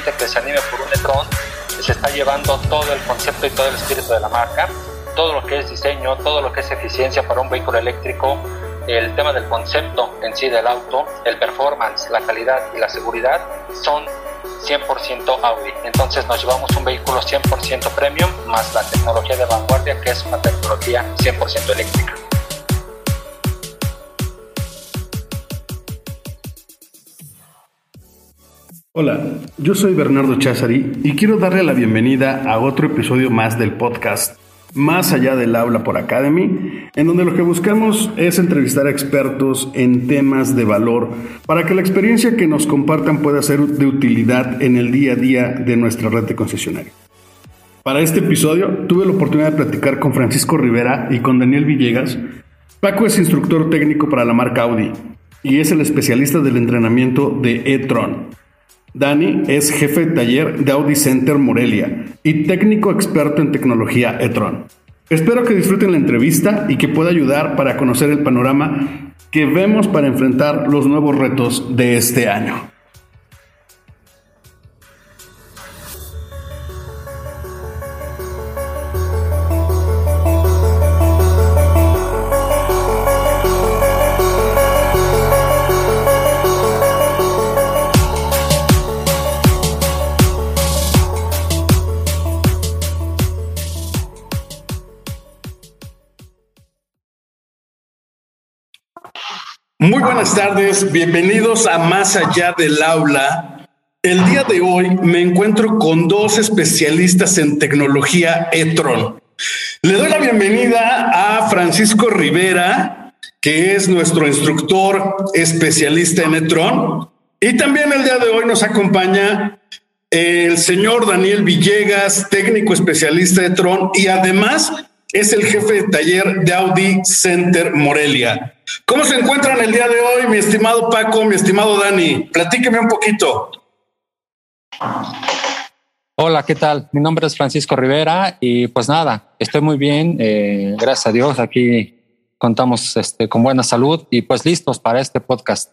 cliente que se anime por un e-tron, se está llevando todo el concepto y todo el espíritu de la marca, todo lo que es diseño, todo lo que es eficiencia para un vehículo eléctrico, el tema del concepto en sí del auto, el performance, la calidad y la seguridad son 100% Audi. Entonces nos llevamos un vehículo 100% premium más la tecnología de vanguardia que es una tecnología 100% eléctrica. Hola, yo soy Bernardo Chazari y quiero darle la bienvenida a otro episodio más del podcast Más allá del aula por Academy, en donde lo que buscamos es entrevistar a expertos en temas de valor para que la experiencia que nos compartan pueda ser de utilidad en el día a día de nuestra red de concesionarios. Para este episodio tuve la oportunidad de platicar con Francisco Rivera y con Daniel Villegas. Paco es instructor técnico para la marca Audi y es el especialista del entrenamiento de e-tron Dani es jefe de taller de Audi Center Morelia y técnico experto en tecnología e-tron. Espero que disfruten la entrevista y que pueda ayudar para conocer el panorama que vemos para enfrentar los nuevos retos de este año. Muy buenas tardes, bienvenidos a Más allá del aula. El día de hoy me encuentro con dos especialistas en tecnología e-tron. Le doy la bienvenida a Francisco Rivera, que es nuestro instructor especialista en e-tron. Y también el día de hoy nos acompaña el señor Daniel Villegas, técnico especialista de Tron y además es el jefe de taller de Audi Center Morelia. ¿Cómo se encuentran el día de hoy, mi estimado Paco, mi estimado Dani? Platíqueme un poquito. Hola, ¿qué tal? Mi nombre es Francisco Rivera y pues nada, estoy muy bien, eh, gracias a Dios. Aquí contamos este, con buena salud y pues listos para este podcast.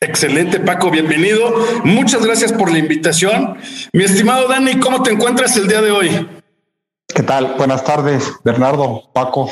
Excelente, Paco, bienvenido. Muchas gracias por la invitación. Mi estimado Dani, ¿cómo te encuentras el día de hoy? ¿Qué tal? Buenas tardes, Bernardo, Paco.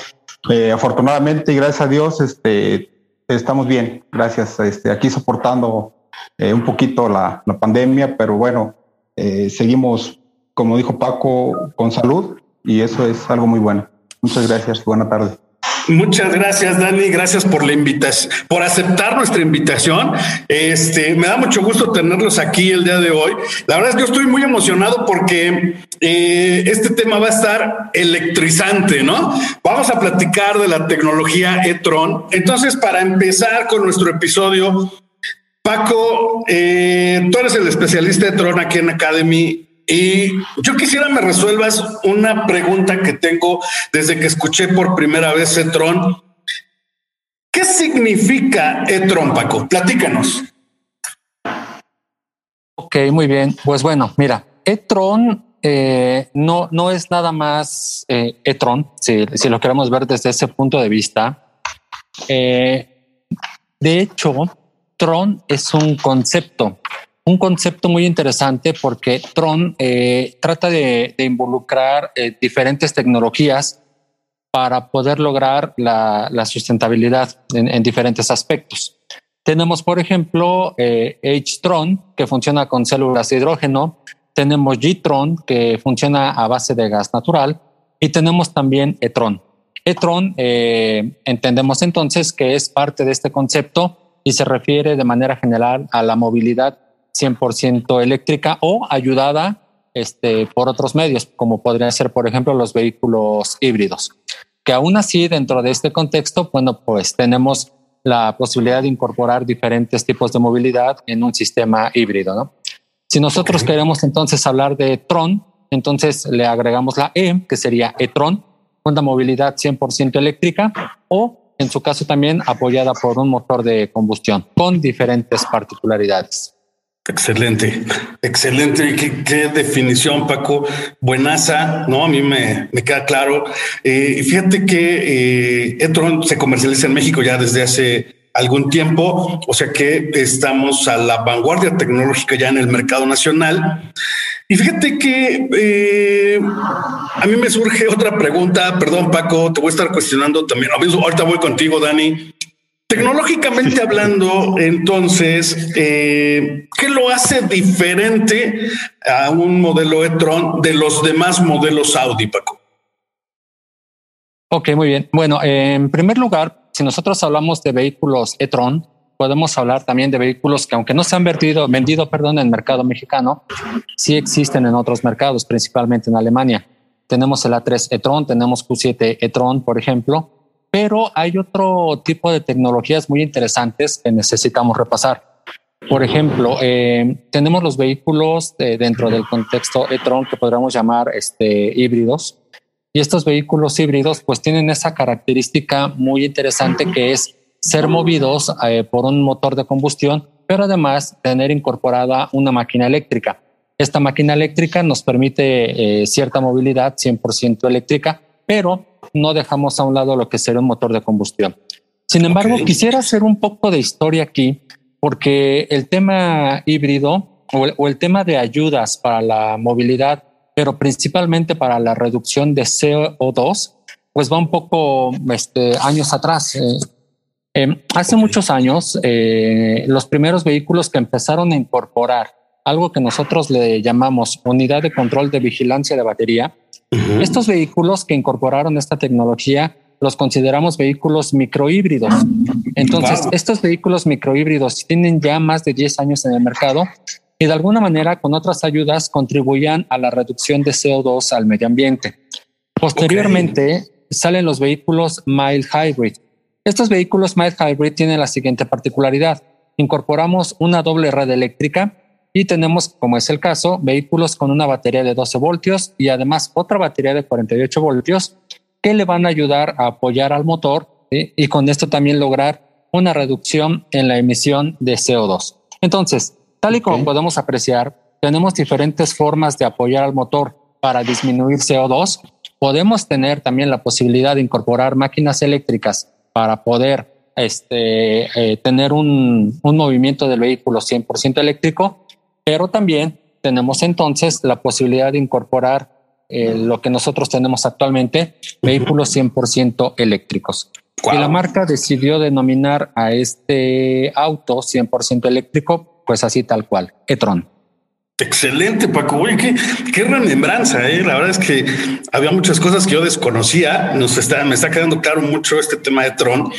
Eh, afortunadamente gracias a Dios, este, estamos bien. Gracias. Este, aquí soportando eh, un poquito la, pandemia, pero bueno, eh, seguimos, como dijo Paco, con salud y eso es algo muy bueno. Muchas gracias. Buena tarde. Muchas gracias, Dani. Gracias por la invitación, por aceptar nuestra invitación. Este me da mucho gusto tenerlos aquí el día de hoy. La verdad es que yo estoy muy emocionado porque eh, este tema va a estar electrizante, ¿no? Vamos a platicar de la tecnología e-tron. Entonces, para empezar con nuestro episodio, Paco, eh, tú eres el especialista de Tron aquí en Academy. Y yo quisiera me resuelvas una pregunta que tengo desde que escuché por primera vez e-tron. ¿Qué significa e-tron, Paco? Platícanos. Ok, muy bien. Pues bueno, mira, e-tron eh, no, no es nada más eh, e-tron, si, si, lo queremos ver desde ese punto de vista. Eh, de hecho, Tron es un concepto un concepto muy interesante porque Tron eh, trata de, involucrar eh, diferentes tecnologías para poder lograr la, sustentabilidad en, diferentes aspectos. Tenemos, por ejemplo, eh, H-Tron, que funciona con células de hidrógeno. Tenemos G-Tron, que funciona a base de gas natural. Y tenemos también E-Tron. E-Tron entendemos entonces que es parte de este concepto y se refiere de manera general a la movilidad 100% eléctrica o ayudada este, por otros medios, como podrían ser, por ejemplo, los vehículos híbridos. Que aún así, dentro de este contexto, bueno, pues tenemos la posibilidad de incorporar diferentes tipos de movilidad en un sistema híbrido, ¿no? Si nosotros queremos entonces hablar de Tron, entonces le agregamos la E, que sería e-tron, una movilidad 100% eléctrica o en su caso también apoyada por un motor de combustión con diferentes particularidades. Excelente, excelente. ¿Qué, definición, Paco. Buenaza, ¿no? A mí me, queda claro. Eh, fíjate que eh, se comercializa en México ya desde hace algún tiempo, o sea que estamos a la vanguardia tecnológica ya en el mercado nacional. Y fíjate que eh, a mí me surge otra pregunta, perdón Paco, te voy a estar cuestionando también, ahorita voy contigo Dani. Tecnológicamente hablando, entonces, eh, ¿qué lo hace diferente a un modelo e-tron de los demás modelos Audi, Paco? Ok, muy bien. Bueno, en primer lugar, si nosotros hablamos de vehículos e-tron, podemos hablar también de vehículos que aunque no se han vendido, perdón, en el mercado mexicano, sí existen en otros mercados, principalmente en Alemania. Tenemos el A3 e-tron, tenemos Q7 e-tron, por ejemplo, pero hay otro tipo de tecnologías muy interesantes que necesitamos repasar. Por ejemplo, eh, tenemos los vehículos dentro del contexto e-tron que podríamos llamar este, híbridos, y estos vehículos híbridos pues tienen esa característica muy interesante que es ser movidos eh, por un motor de combustión, pero además tener incorporada una máquina eléctrica. Esta máquina eléctrica nos permite eh, cierta movilidad 100% eléctrica, pero no dejamos a un lado lo que sería un motor de combustión. Sin embargo, quisiera hacer un poco de historia aquí, porque el tema híbrido o el tema de ayudas para la movilidad pero principalmente para la reducción de CO2, pues va un poco este, años atrás. Eh, eh, hace muchos años, eh, los primeros vehículos que empezaron a incorporar algo que nosotros le llamamos unidad de control de vigilancia de batería, estos vehículos que incorporaron esta tecnología los consideramos vehículos microhíbridos. Entonces, estos vehículos microhíbridos tienen ya más de 10 años en el mercado y de alguna manera con otras ayudas contribuían a la reducción de CO2 al medio ambiente. Posteriormente salen los vehículos mild hybrid. Estos vehículos mild hybrid tienen la siguiente particularidad. Incorporamos una doble red eléctrica y tenemos, como es el caso, vehículos con una batería de 12 voltios y además otra batería de 48 voltios que le van a ayudar a apoyar al motor y con esto también lograr una reducción en la emisión de CO2. Entonces, Tal y como podemos apreciar, tenemos diferentes formas de apoyar al motor para disminuir CO2. Podemos tener también la posibilidad de incorporar máquinas eléctricas para poder este, eh, tener un, un movimiento del vehículo 100% eléctrico, pero también tenemos entonces la posibilidad de incorporar eh, lo que nosotros tenemos actualmente, vehículos 100% eléctricos. Y la marca decidió denominar a este auto 100% eléctrico pues así tal cual, Etron. Excelente, Paco. Oye, qué, qué remembranza. ¿eh? La verdad es que había muchas cosas que yo desconocía. Nos está, me está quedando claro mucho este tema de Tron.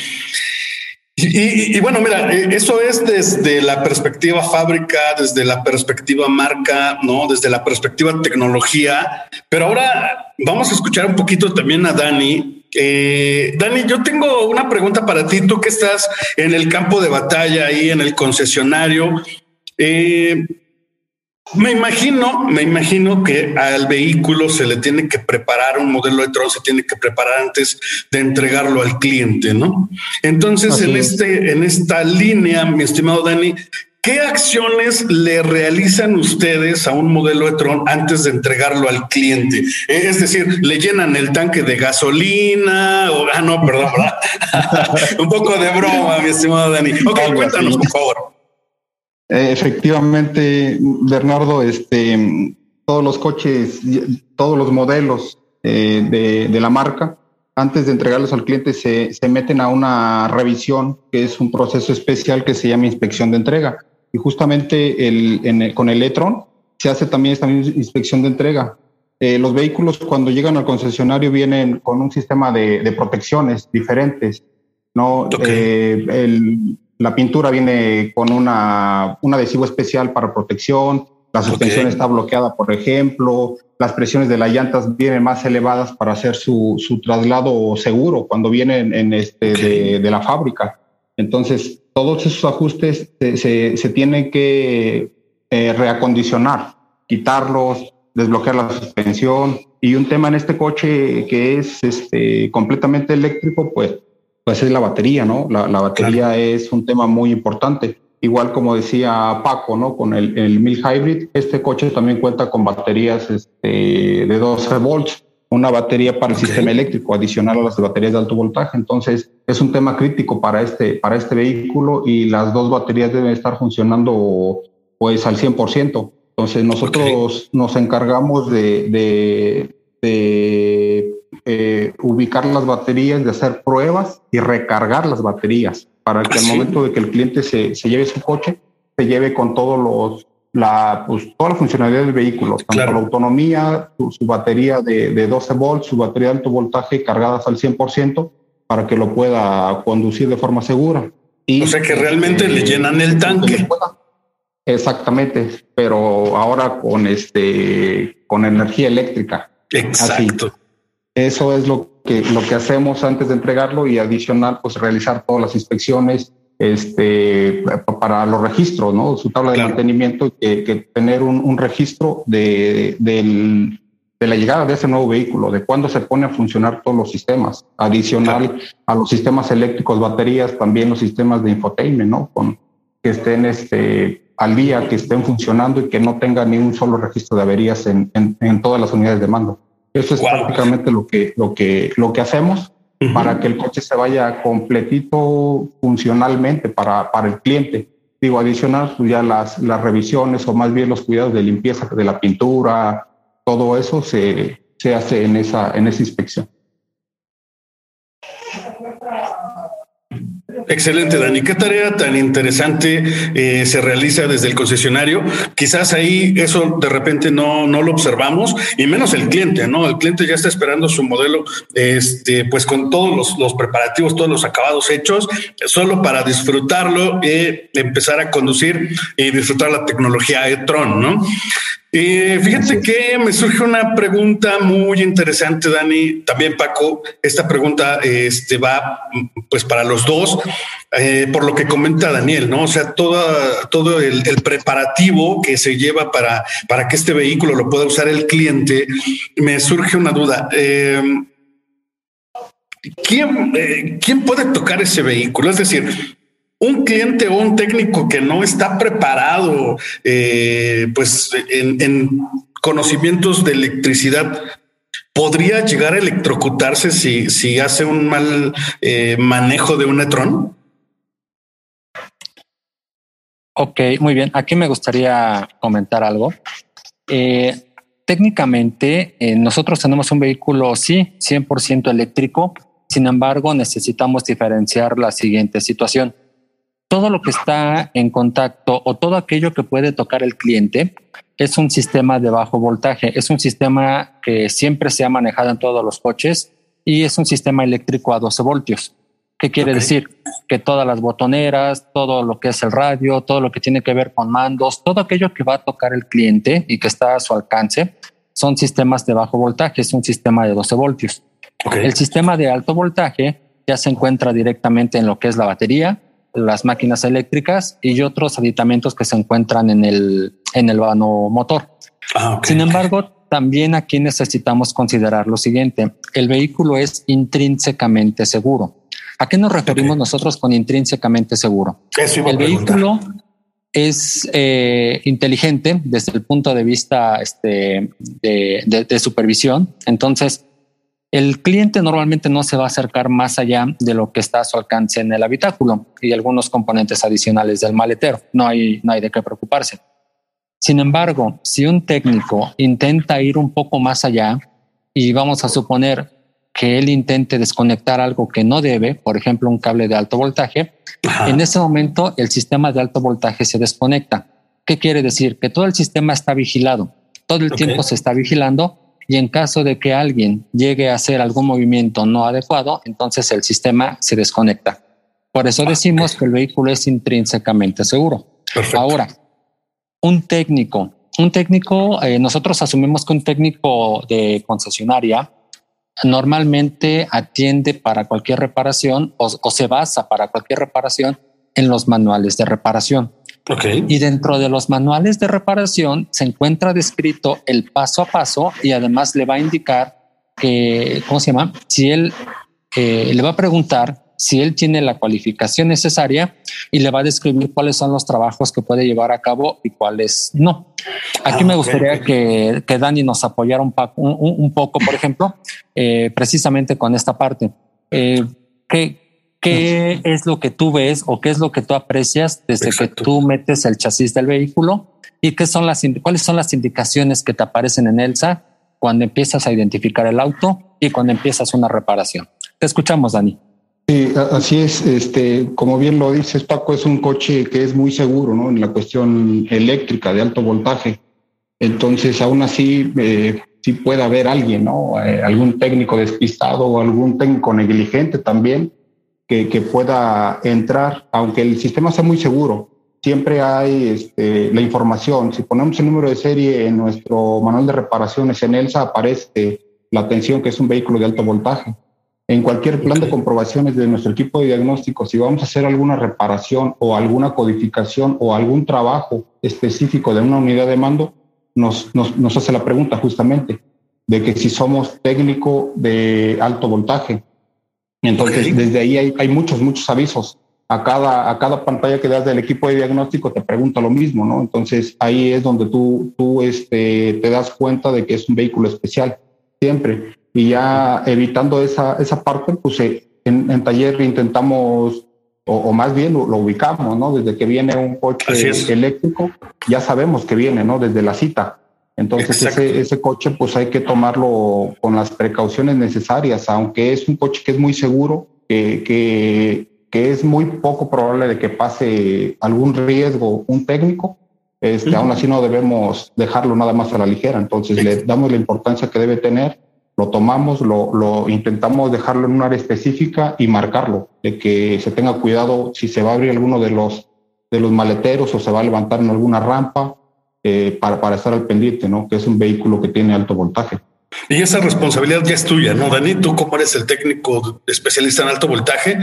Y, bueno, mira, eh, eso es desde la perspectiva fábrica, desde la perspectiva marca, no desde la perspectiva tecnología. Pero ahora vamos a escuchar un poquito también a Dani. Eh, Dani, yo tengo una pregunta para ti. Tú que estás en el campo de batalla ahí en el concesionario, eh, me imagino, me imagino que al vehículo se le tiene que preparar un modelo de Tron, se tiene que preparar antes de entregarlo al cliente, ¿no? Entonces, en este, en esta línea, mi estimado Dani, ¿qué acciones le realizan ustedes a un modelo de Tron antes de entregarlo al cliente? Eh, es decir, le llenan el tanque de gasolina o ah, no, perdón, un poco de broma, mi estimado Dani. Ok, cuéntanos, por favor. Eh, efectivamente, Bernardo, este, todos los coches, todos los modelos eh, de, la marca, antes de entregarlos al cliente, se, meten a una revisión, que es un proceso especial que se llama inspección de entrega. Y justamente el, con el e-tron se hace también esta inspección de entrega. Eh, los vehículos cuando llegan al concesionario vienen con un sistema de, protecciones diferentes. ¿no? el, la pintura viene con una, un adhesivo especial para protección, la suspensión está bloqueada, por ejemplo, las presiones de las llantas vienen más elevadas para hacer su, su traslado seguro cuando vienen en este de, la fábrica. Entonces, todos esos ajustes se, se, tienen que eh, reacondicionar, quitarlos, desbloquear la suspensión. Y un tema en este coche que es este, completamente eléctrico, pues pues es la batería, ¿no? La, batería es un tema muy importante. Igual como decía Paco, ¿no? Con el, el Hybrid, este coche también cuenta con baterías este, de 12 volts. una batería para el sistema eléctrico adicional a las baterías de alto voltaje. Entonces, es un tema crítico para este, para este vehículo y las dos baterías deben estar funcionando pues al 100%. Entonces, nosotros nos encargamos de, de, eh, ubicar las baterías, de hacer pruebas y recargar las baterías para que al momento de que el cliente se, se lleve su coche, se lleve con todos los la, pues, toda la funcionalidad del vehículo, tanto la autonomía, su, batería de, de, 12 volts, su batería de alto voltaje cargadas al 100% para que lo pueda conducir de forma segura. Y, o sea que realmente le este, llenan el tanque. Exactamente, pero ahora con este con energía eléctrica. Exacto. Eso es lo que lo que hacemos antes de entregarlo y adicional pues realizar todas las inspecciones este, para los registros, ¿no? Su tabla de mantenimiento, que, que tener un, un registro de, de, la llegada de ese nuevo vehículo, de cuándo se pone a funcionar todos los sistemas, adicional a los sistemas eléctricos, baterías, también los sistemas de infotainment, ¿no? Con, que estén este, al día, que estén funcionando y que no tenga ni un solo registro de averías en, en, en todas las unidades de mando. Eso es prácticamente lo que, lo, que, lo que hacemos para que el coche se vaya completito funcionalmente para, para el cliente. Digo, adicional, pues ya las, las revisiones o más bien los cuidados de limpieza de la pintura, todo eso se, se hace en esa, en esa inspección. Excelente, Dani. Qué tarea tan interesante eh, se realiza desde el concesionario. Quizás ahí eso de repente no, no lo observamos y menos el cliente, ¿no? El cliente ya está esperando su modelo, este, pues con todos los, los preparativos, todos los acabados hechos, solo para disfrutarlo y empezar a conducir y disfrutar la tecnología e-tron, ¿no? Eh, fíjate que me surge una pregunta muy interesante, Dani. También Paco, esta pregunta este, va pues para los dos, eh, por lo que comenta Daniel, ¿no? O sea, toda, todo el, preparativo que se lleva para, para que este vehículo lo pueda usar el cliente, me surge una duda. Em, ¿quién, eh, ¿Quién puede tocar ese vehículo? Es decir, un cliente o un técnico que no está preparado, eh, pues en, conocimientos de electricidad, podría llegar a electrocutarse si, si hace un mal eh, manejo de un netrón. Ok, muy bien. Aquí me gustaría comentar algo. Eh, técnicamente, nosotros tenemos un vehículo, sí, 100% eléctrico. Sin embargo, necesitamos diferenciar la siguiente situación todo lo que está en contacto o todo aquello que puede tocar el cliente es un sistema de bajo voltaje, es un sistema que siempre se ha manejado en todos los coches y es un sistema eléctrico a 12 voltios. ¿Qué quiere decir? Que todas las botoneras, todo lo que es el radio, todo lo que tiene que ver con mandos, todo aquello que va a tocar el cliente y que está a su alcance, son sistemas de bajo voltaje, es un sistema de 12 voltios. El sistema de alto voltaje ya se encuentra directamente en lo que es la batería, las máquinas eléctricas y otros aditamentos que se encuentran en el, en el vano motor. Ah, Sin embargo, también aquí necesitamos considerar lo siguiente. El vehículo es intrínsecamente seguro. ¿A qué nos referimos nosotros con intrínsecamente seguro? el vehículo es eh, inteligente desde el punto de vista este, de, de supervisión. Entonces, el cliente normalmente no se va a acercar más allá de lo que está a su alcance en el habitáculo y algunos componentes adicionales del maletero. No hay, no hay de qué preocuparse. Sin embargo, si un técnico intenta ir un poco más allá y vamos a suponer que él intente desconectar algo que no debe, por ejemplo, un cable de alto voltaje, en ese momento el sistema de alto voltaje se desconecta. ¿Qué quiere decir? Que todo el sistema está vigilado. Todo el tiempo se está vigilando y en caso de que alguien llegue a hacer algún movimiento no adecuado, entonces el sistema se desconecta. Por eso decimos que el vehículo es intrínsecamente seguro. Ahora, un técnico, un técnico, eh, nosotros asumimos que un técnico de concesionaria normalmente atiende para cualquier reparación o se basa para cualquier reparación en los manuales de reparación. Y dentro de los manuales de reparación se encuentra descrito el paso a paso y además le va a indicar que, ¿cómo se llama? Si él eh, le va a preguntar si él tiene la cualificación necesaria y le va a describir cuáles son los trabajos que puede llevar a cabo y cuáles no. Aquí ah, me gustaría que, que, Dani nos apoyara un, un, poco, por ejemplo, eh, precisamente con esta parte. Eh, ¿qué, ¿Qué es lo que tú ves o qué es lo que tú aprecias desde que tú metes el chasis del vehículo y qué son las, cuáles son las indicaciones que te aparecen en ELSA cuando empiezas a identificar el auto y cuando empiezas una reparación? Te escuchamos, Dani. Sí, así es. Este, como bien lo dices, Paco, es un coche que es muy seguro, ¿no? En la cuestión eléctrica de alto voltaje. Entonces, aún así, eh, sí puede haber alguien, ¿no? Eh, algún técnico despistado o algún técnico negligente también que, que, pueda entrar, aunque el sistema sea muy seguro. Siempre hay este, la información. Si ponemos el número de serie en nuestro manual de reparaciones en ELSA, aparece la atención que es un vehículo de alto voltaje en cualquier plan de comprobaciones de nuestro equipo de diagnóstico, si vamos a hacer alguna reparación o alguna codificación o algún trabajo específico de una unidad de mando, nos, nos, nos hace la pregunta justamente de que si somos técnico de alto voltaje. Entonces, desde ahí hay, hay, muchos, muchos avisos. A cada, a cada pantalla que das del equipo de diagnóstico te pregunta lo mismo, ¿no? Entonces, ahí es donde tú, tú este, te das cuenta de que es un vehículo especial, siempre y ya evitando esa, esa parte, pues eh, en, en, taller intentamos, o, más bien lo, ubicamos, ¿no? Desde que viene un coche eléctrico, ya sabemos que viene, ¿no? Desde la cita. Entonces ese, ese, coche pues hay que tomarlo con las precauciones necesarias, aunque es un coche que es muy seguro, que, que, que es muy poco probable de que pase algún riesgo un técnico, este, aún así no debemos dejarlo nada más a la ligera. Entonces le damos la importancia que debe tener lo tomamos, lo, lo, intentamos dejarlo en un área específica y marcarlo, de que se tenga cuidado si se va a abrir alguno de los, de los maleteros o se va a levantar en alguna rampa eh, para, para estar al pendiente, ¿no? Que es un vehículo que tiene alto voltaje. Y esa responsabilidad ya es tuya, ¿no, Dani? Tú como eres el técnico especialista en alto voltaje,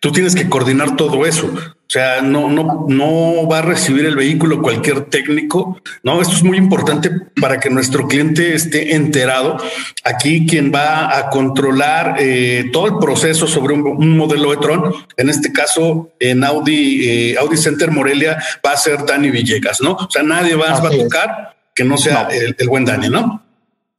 tú tienes que coordinar todo eso. O sea, no, no, no va a recibir el vehículo cualquier técnico. No, esto es muy importante para que nuestro cliente esté enterado. Aquí quien va a controlar eh, todo el proceso sobre un, modelo de Tron, en este caso en Audi, eh, Audi Center Morelia, va a ser Dani Villegas, ¿no? O sea, nadie va, va a tocar que no sea el, el buen Dani, ¿no?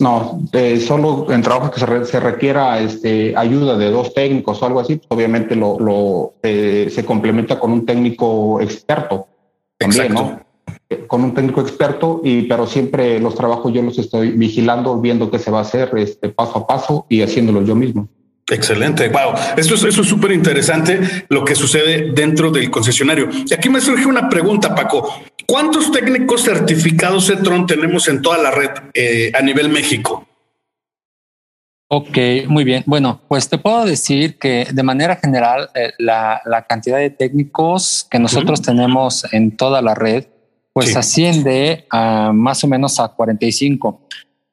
No, eh, solo en trabajo que se, requiera este, ayuda de dos técnicos o algo así, pues, obviamente lo, lo eh, se complementa con un técnico experto también, ¿no? Eh, con un técnico experto, y pero siempre los trabajos yo los estoy vigilando, viendo qué se va a hacer este, paso a paso y haciéndolo yo mismo. Excelente. Wow. Esto es, eso es súper interesante lo que sucede dentro del concesionario. Y aquí me surge una pregunta, Paco. ¿Cuántos técnicos certificados Cetron tenemos en toda la red eh, a nivel México? Ok, muy bien. Bueno, pues te puedo decir que de manera general eh, la, cantidad de técnicos que nosotros tenemos en toda la red, pues asciende a más o menos a 45,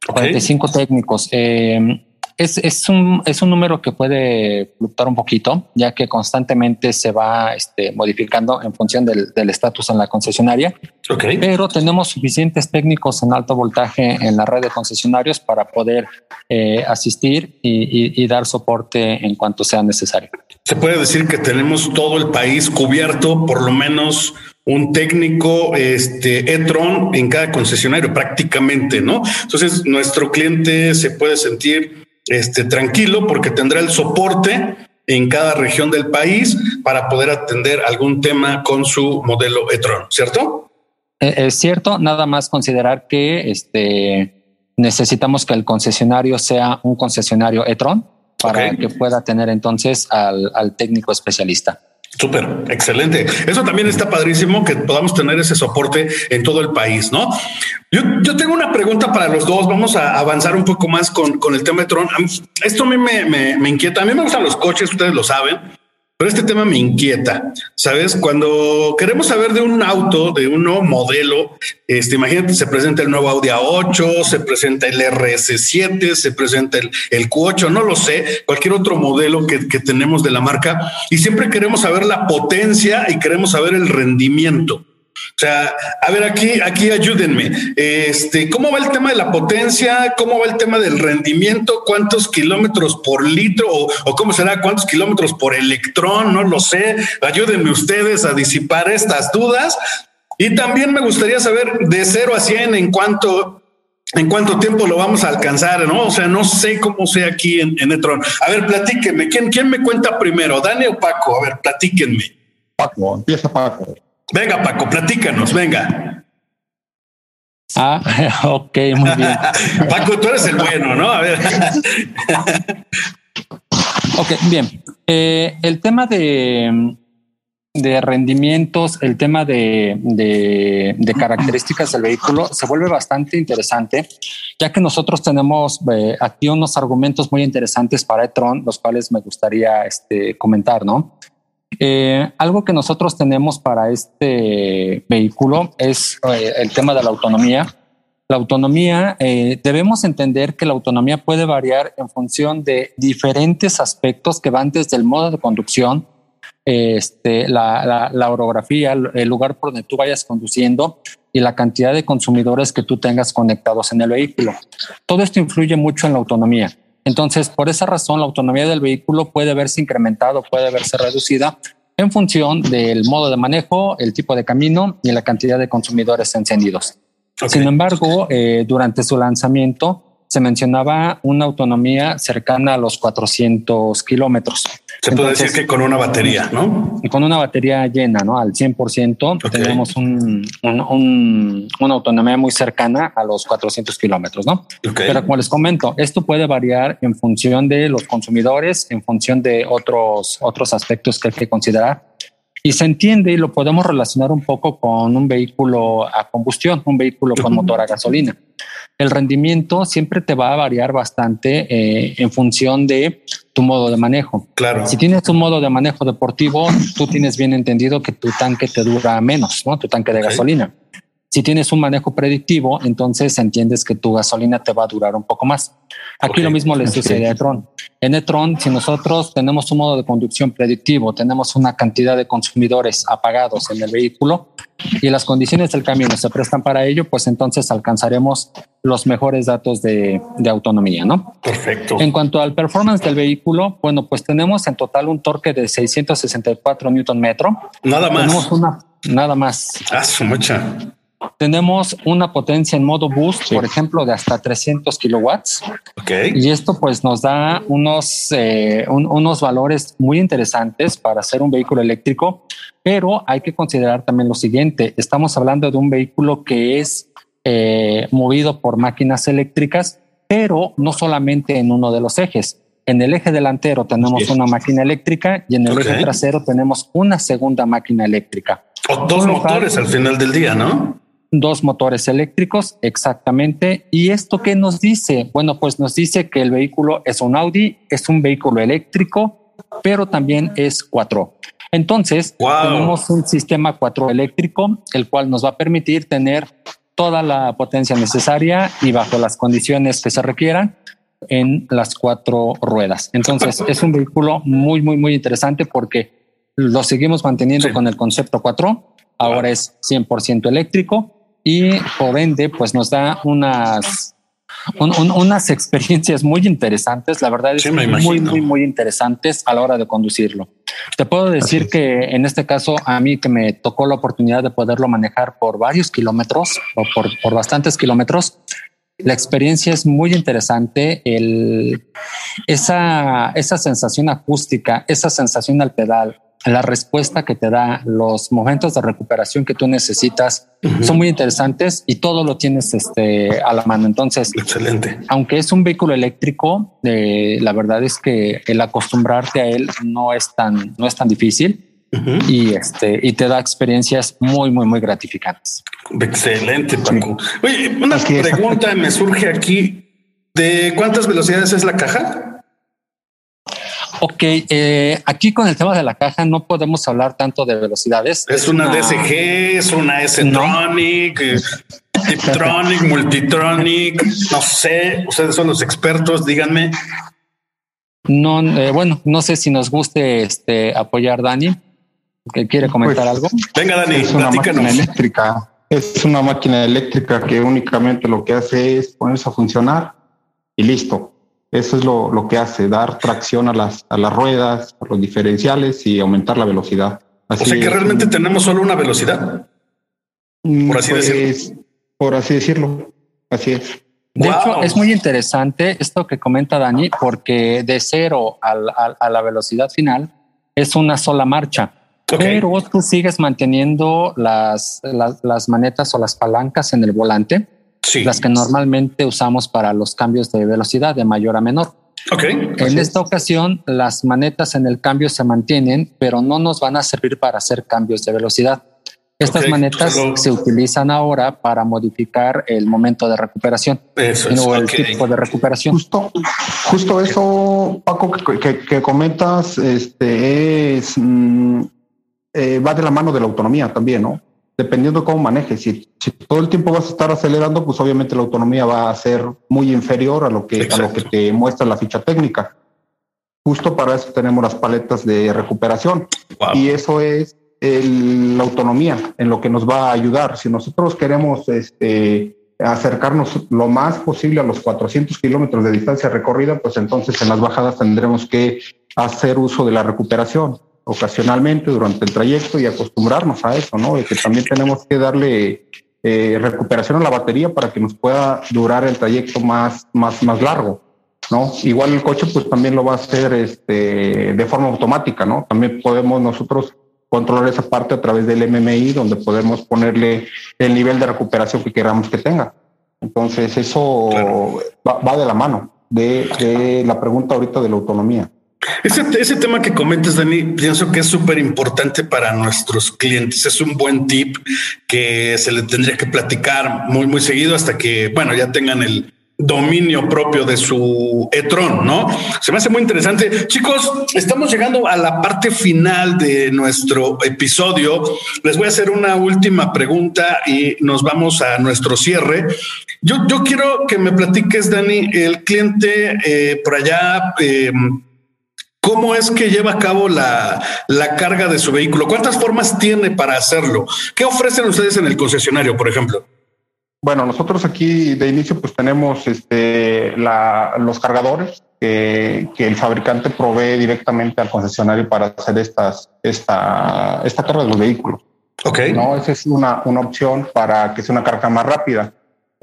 45 técnicos. Eh, es, es, un, es un número que puede fluctuar un poquito, ya que constantemente se va este, modificando en función del estatus en la concesionaria. Okay. Pero tenemos suficientes técnicos en alto voltaje en la red de concesionarios para poder eh, asistir y, y, dar soporte en cuanto sea necesario. Se puede decir que tenemos todo el país cubierto, por lo menos un técnico este e-tron en cada concesionario prácticamente, ¿no? Entonces nuestro cliente se puede sentir este, tranquilo porque tendrá el soporte en cada región del país para poder atender algún tema con su modelo e-tron, ¿cierto? Eh, es cierto, nada más considerar que este, necesitamos que el concesionario sea un concesionario e-tron para que pueda tener entonces al, al técnico especialista. Súper, excelente. Eso también está padrísimo que podamos tener ese soporte en todo el país, ¿no? Yo, yo tengo una pregunta para los dos. Vamos a avanzar un poco más con, con el tema de Tron. Esto a mí me, me, me inquieta. A mí me gustan los coches, ustedes lo saben. Pero este tema me inquieta, ¿sabes? Cuando queremos saber de un auto, de un nuevo modelo, este, imagínate, se presenta el nuevo Audi A8, se presenta el RS7, se presenta el, el Q8, no lo sé, cualquier otro modelo que, que tenemos de la marca, y siempre queremos saber la potencia y queremos saber el rendimiento. Sea, a ver, aquí, aquí ayúdenme. Este, ¿cómo va el tema de la potencia? ¿Cómo va el tema del rendimiento? ¿Cuántos kilómetros por litro? O, cómo será? ¿Cuántos kilómetros por electrón? No lo sé. Ayúdenme ustedes a disipar estas dudas. Y también me gustaría saber de cero a 100 en cuánto, en cuánto tiempo lo vamos a alcanzar, ¿no? O sea, no sé cómo sea aquí en, en Etron. A ver, platíquenme. ¿Quién, ¿Quién me cuenta primero? ¿Dani o Paco? A ver, platíquenme. Paco, empieza Paco. Venga, Paco, platícanos, venga. Ah, ok, muy bien. Paco, tú eres el bueno, ¿no? A ver. ok, bien. Eh, el tema de, de rendimientos, el tema de, de, características del vehículo se vuelve bastante interesante, ya que nosotros tenemos eh, aquí unos argumentos muy interesantes para e-tron, los cuales me gustaría este, comentar, ¿no? Eh, algo que nosotros tenemos para este vehículo es eh, el tema de la autonomía. La autonomía, eh, debemos entender que la autonomía puede variar en función de diferentes aspectos que van desde el modo de conducción, este, la, la, orografía, el lugar por donde tú vayas conduciendo y la cantidad de consumidores que tú tengas conectados en el vehículo. Todo esto influye mucho en la autonomía. Entonces, por esa razón, la autonomía del vehículo puede verse incrementado, puede verse reducida en función del modo de manejo, el tipo de camino y la cantidad de consumidores encendidos. Sin embargo, eh, durante su lanzamiento, se mencionaba una autonomía cercana a los 400 kilómetros. Se puede decir que con una batería, ¿no? Con una batería llena, ¿no? Al 100%, tenemos un, una autonomía muy cercana a los 400 kilómetros, ¿no? Pero como les comento, esto puede variar en función de los consumidores, en función de otros, otros aspectos que hay que considerar. Y se entiende y lo podemos relacionar un poco con un vehículo a combustión, un vehículo con motor a gasolina el rendimiento siempre te va a variar bastante eh, en función de tu modo de manejo. Claro. Si tienes un modo de manejo deportivo, tú tienes bien entendido que tu tanque te dura menos, ¿no? Tu tanque de gasolina. Si tienes un manejo predictivo, entonces entiendes que tu gasolina te va a durar un poco más. Aquí lo mismo le sucede a Tron. En e-tron, si nosotros tenemos un modo de conducción predictivo, tenemos una cantidad de consumidores apagados en el vehículo y las condiciones del camino se prestan para ello, pues entonces alcanzaremos los mejores datos de, de autonomía, ¿no? Perfecto. En cuanto al performance del vehículo, bueno, pues tenemos en total un torque de 664 newton metro. Nada más. Tenemos una, nada más. Ah, su mucha. Tenemos una potencia en modo boost, por ejemplo, de hasta 300 kilowatts. Okay. Y esto pues nos da unos, eh, unos valores muy interesantes para hacer un vehículo eléctrico, pero hay que considerar también lo siguiente. Estamos hablando de un vehículo que es eh, movido por máquinas eléctricas, pero no solamente en uno de los ejes. En el eje delantero tenemos una máquina eléctrica y en el eje trasero tenemos una segunda máquina eléctrica. O dos motores al final del día, ¿no? Dos motores eléctricos, exactamente. ¿Y esto qué nos dice? Bueno, pues nos dice que el vehículo es un Audi, es un vehículo eléctrico, pero también es 4. Entonces, tenemos un sistema 4 eléctrico, el cual nos va a permitir tener toda la potencia necesaria y bajo las condiciones que se requieran en las cuatro ruedas. Entonces, es un vehículo muy, muy, muy interesante porque lo seguimos manteniendo con el concepto 4. Ahora es 100% eléctrico y por ende pues nos da unas unas experiencias muy interesantes, la verdad es muy, muy, muy interesantes a la hora de conducirlo. Te puedo decir que en este caso a mí que me tocó la oportunidad de poderlo manejar por varios kilómetros o por, por bastantes kilómetros, la experiencia es muy interesante. El, esa, esa sensación acústica, esa sensación al pedal, la respuesta que te da, los momentos de recuperación que tú necesitas son muy interesantes y todo lo tienes este, a la mano. Entonces, excelente. Aunque es un vehículo eléctrico, eh, la verdad es que el acostumbrarte a él no es tan, no es tan difícil. y este y te da experiencias muy muy muy gratificantes. Excelente, Paco. Oye, una pregunta me surge aquí. ¿De cuántas velocidades es la caja? Ok, eh, aquí con el tema de la caja no podemos hablar tanto de velocidades. Es, una, DSG, es una S-Tronic, Tiptronic, Multitronic, no sé, ustedes son los expertos, díganme. No, eh, bueno, no sé si nos guste este apoyar Dani. que quiere comentar Pues, algo. Venga, Dani, es una platícanos. máquina eléctrica. Es una máquina eléctrica que únicamente lo que hace es ponerse a funcionar y listo. Eso es lo, lo que hace, dar tracción a las, a las ruedas, a los diferenciales y aumentar la velocidad. O sea que es. realmente tenemos solo una velocidad. Mm, por así decirlo. Por así decirlo. Así es. De Wow. hecho, es muy interesante esto que comenta Dani, porque de cero al- al- a la velocidad final es una sola marcha. Ok. Pero tú sigues manteniendo las, las, las manetas o las palancas en el volante, Sí. las que normalmente usamos para los cambios de velocidad de mayor a menor. Ok. En esta ocasión, las manetas en el cambio se mantienen, pero no nos van a servir para hacer cambios de velocidad. Estas manetas solo- se utilizan ahora para modificar el momento de recuperación Eso es. o el tipo de recuperación. Justo, justo eso, Paco, que, que- que comentas, este es mm, eh, va de la mano de la autonomía también, ¿no? Dependiendo de cómo manejes. Si, si todo el tiempo vas a estar acelerando, pues obviamente la autonomía va a ser muy inferior a lo que, a lo que te muestra la ficha técnica. Justo para eso tenemos las paletas de recuperación. Wow. Y eso es el- la autonomía en lo que nos va a ayudar. Si nosotros queremos este, acercarnos lo más posible a los 400 kilómetros de distancia recorrida, pues entonces en las bajadas tendremos que hacer uso de la recuperación ocasionalmente durante el trayecto y acostumbrarnos a eso, ¿no? De que también tenemos que darle eh, recuperación a la batería para que nos pueda durar el trayecto más, más, más largo. ¿no? Igual el coche pues también lo va a hacer este, de forma automática, ¿no? También podemos nosotros controlar esa parte a través del MMI, donde podemos ponerle el nivel de recuperación que queramos que tenga. Entonces eso Claro. va, va de la mano de, de la pregunta ahorita de la autonomía. Ese, ese tema que comentas, Dani, pienso que es súper importante para nuestros clientes. Es un buen tip que se le tendría que platicar muy, muy seguido hasta que, bueno, ya tengan el dominio propio de su e-tron, ¿no? Se me hace muy interesante. Chicos, estamos llegando a la parte final de nuestro episodio. Les voy a hacer una última pregunta y nos vamos a nuestro cierre. Yo, yo quiero que me platiques, Dani, el cliente eh, por allá. Eh, ¿Cómo es que lleva a cabo la, la, carga de su vehículo? ¿Cuántas formas tiene para hacerlo? ¿Qué ofrecen ustedes en el concesionario, por ejemplo? Bueno, nosotros aquí de inicio pues tenemos este, la, los cargadores que, que, el fabricante provee directamente al concesionario para hacer estas, esta, esta carga de los vehículos. Okay. No, esa es una, una opción para que sea una carga más rápida.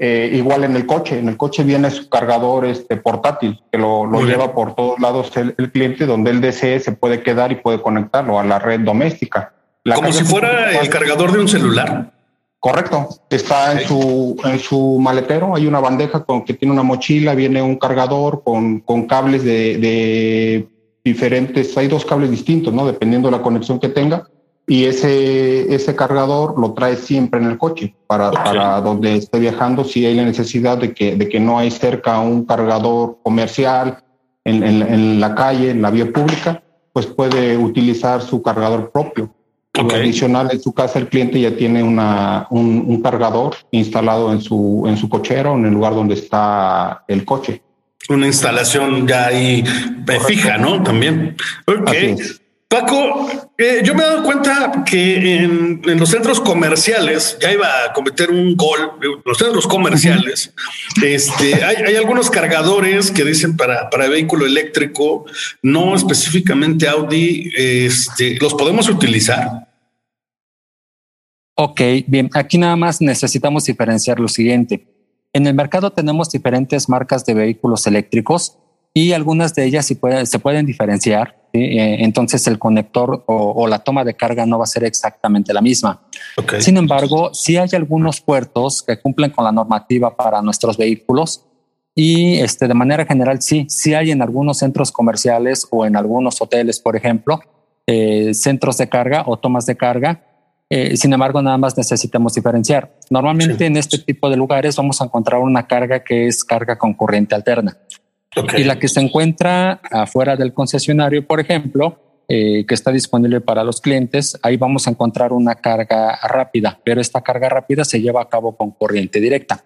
Eh, igual en el coche, en el coche viene su cargador este, portátil, que lo, lo lleva por todos lados el, el, cliente, donde él desee se puede quedar y puede conectarlo a la red doméstica. La Como si fuera el cargador de un celular. Correcto, está en su, en su maletero, hay una bandeja con que tiene una mochila, viene un cargador con, con cables de, de diferentes, hay dos cables distintos, ¿no? Dependiendo de la conexión que tenga y ese, ese cargador lo trae siempre en el coche para, okay. para donde esté viajando si hay la necesidad de que, de que no hay cerca un cargador comercial en, en, en la calle, en la vía pública, pues puede utilizar su cargador propio. Okay. Adicional, en su casa el cliente ya tiene una, un, un, cargador instalado en su, en su cochera o en el lugar donde está el coche. Una instalación ya ahí Correcto. fija, ¿no? También. Ok. Paco, eh, yo me he dado cuenta que en, en, los centros comerciales, ya iba a cometer un gol, los centros comerciales, este, hay, hay, algunos cargadores que dicen para, para vehículo eléctrico, no específicamente Audi, este, ¿los podemos utilizar? Ok, bien, aquí nada más necesitamos diferenciar lo siguiente. En el mercado tenemos diferentes marcas de vehículos eléctricos y algunas de ellas se pueden diferenciar. ¿Sí? Eh, entonces el conector o, o, la toma de carga no va a ser exactamente la misma. Okay. Sin embargo, sí hay algunos puertos que cumplen con la normativa para nuestros vehículos y este, de manera general sí, sí hay en algunos centros comerciales o en algunos hoteles, por ejemplo, eh, centros de carga o tomas de carga. Eh, sin embargo, nada más necesitamos diferenciar. Normalmente sí. en este tipo de lugares vamos a encontrar una carga que es carga con corriente alterna. Okay. Y la que se encuentra afuera del concesionario, por ejemplo, eh, que está disponible para los clientes, ahí vamos a encontrar una carga rápida, pero esta carga rápida se lleva a cabo con corriente directa.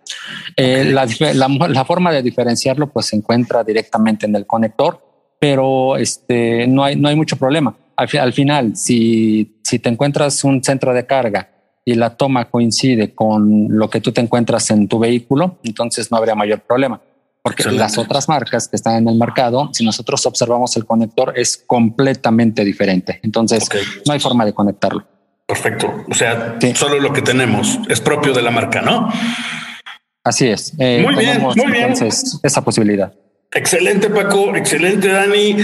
Eh, la, la, la, forma de diferenciarlo pues se encuentra directamente en el conector, pero este, no, hay, no hay mucho problema. Al, al final, si si te encuentras un centro de carga y la toma coincide con lo que tú te encuentras en tu vehículo, entonces no habría mayor problema. Porque las otras marcas que están en el mercado, si nosotros observamos el conector, es completamente diferente. Entonces no hay forma de conectarlo. Perfecto. O sea, solo lo que tenemos es propio de la marca, ¿no? Así es. Eh, muy bien, muy bien. Esa posibilidad. Excelente, Paco. Excelente, Dani.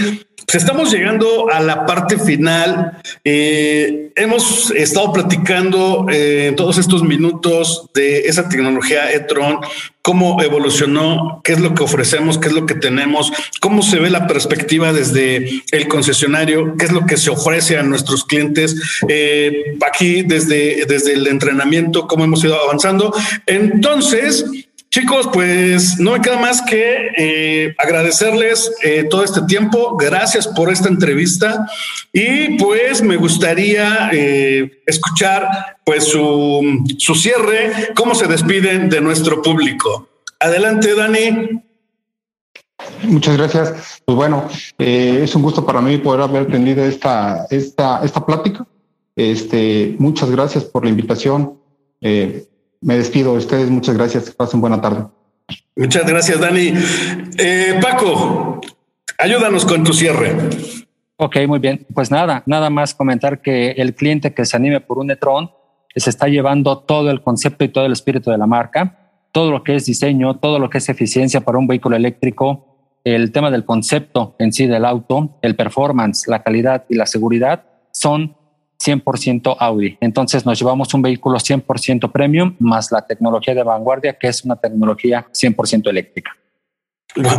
Pues estamos llegando a la parte final. Eh, hemos estado platicando eh, en todos estos minutos de esa tecnología e-tron, cómo evolucionó, qué es lo que ofrecemos, qué es lo que tenemos, cómo se ve la perspectiva desde el concesionario, qué es lo que se ofrece a nuestros clientes eh, aquí desde, desde el entrenamiento, cómo hemos ido avanzando. Entonces, Chicos, pues no me queda más que eh, agradecerles eh, todo este tiempo. Gracias por esta entrevista y pues me gustaría eh, escuchar pues su, su cierre, cómo se despiden de nuestro público. Adelante, Dani. Muchas gracias. Pues bueno, es un gusto para mí poder haber tenido esta, esta, esta plática. Este, muchas gracias por la invitación. Eh, me despido de ustedes. Muchas gracias. Que pasen buena tarde. Muchas gracias, Dani. Eh, Paco, ayúdanos con tu cierre. Ok, muy bien. Pues nada, nada más comentar que el cliente que se anime por un Netron se está llevando todo el concepto y todo el espíritu de la marca, todo lo que es diseño, todo lo que es eficiencia para un vehículo eléctrico, el tema del concepto en sí del auto, el performance, la calidad y la seguridad son 100% Audi. Entonces nos llevamos un vehículo 100% premium más la tecnología de vanguardia, que es una tecnología 100% eléctrica.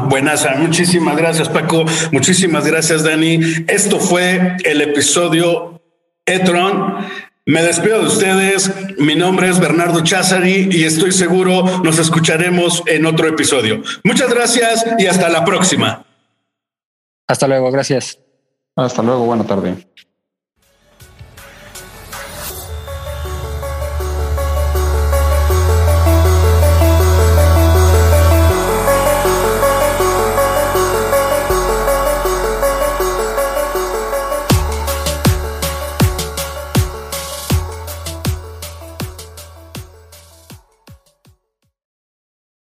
Buenas, muchísimas gracias Paco, muchísimas gracias Dani. Esto fue el episodio Etron. Me despido de ustedes. Mi nombre es Bernardo Chazari y estoy seguro nos escucharemos en otro episodio. Muchas gracias y hasta la próxima. Hasta luego, gracias. Hasta luego, buena tarde.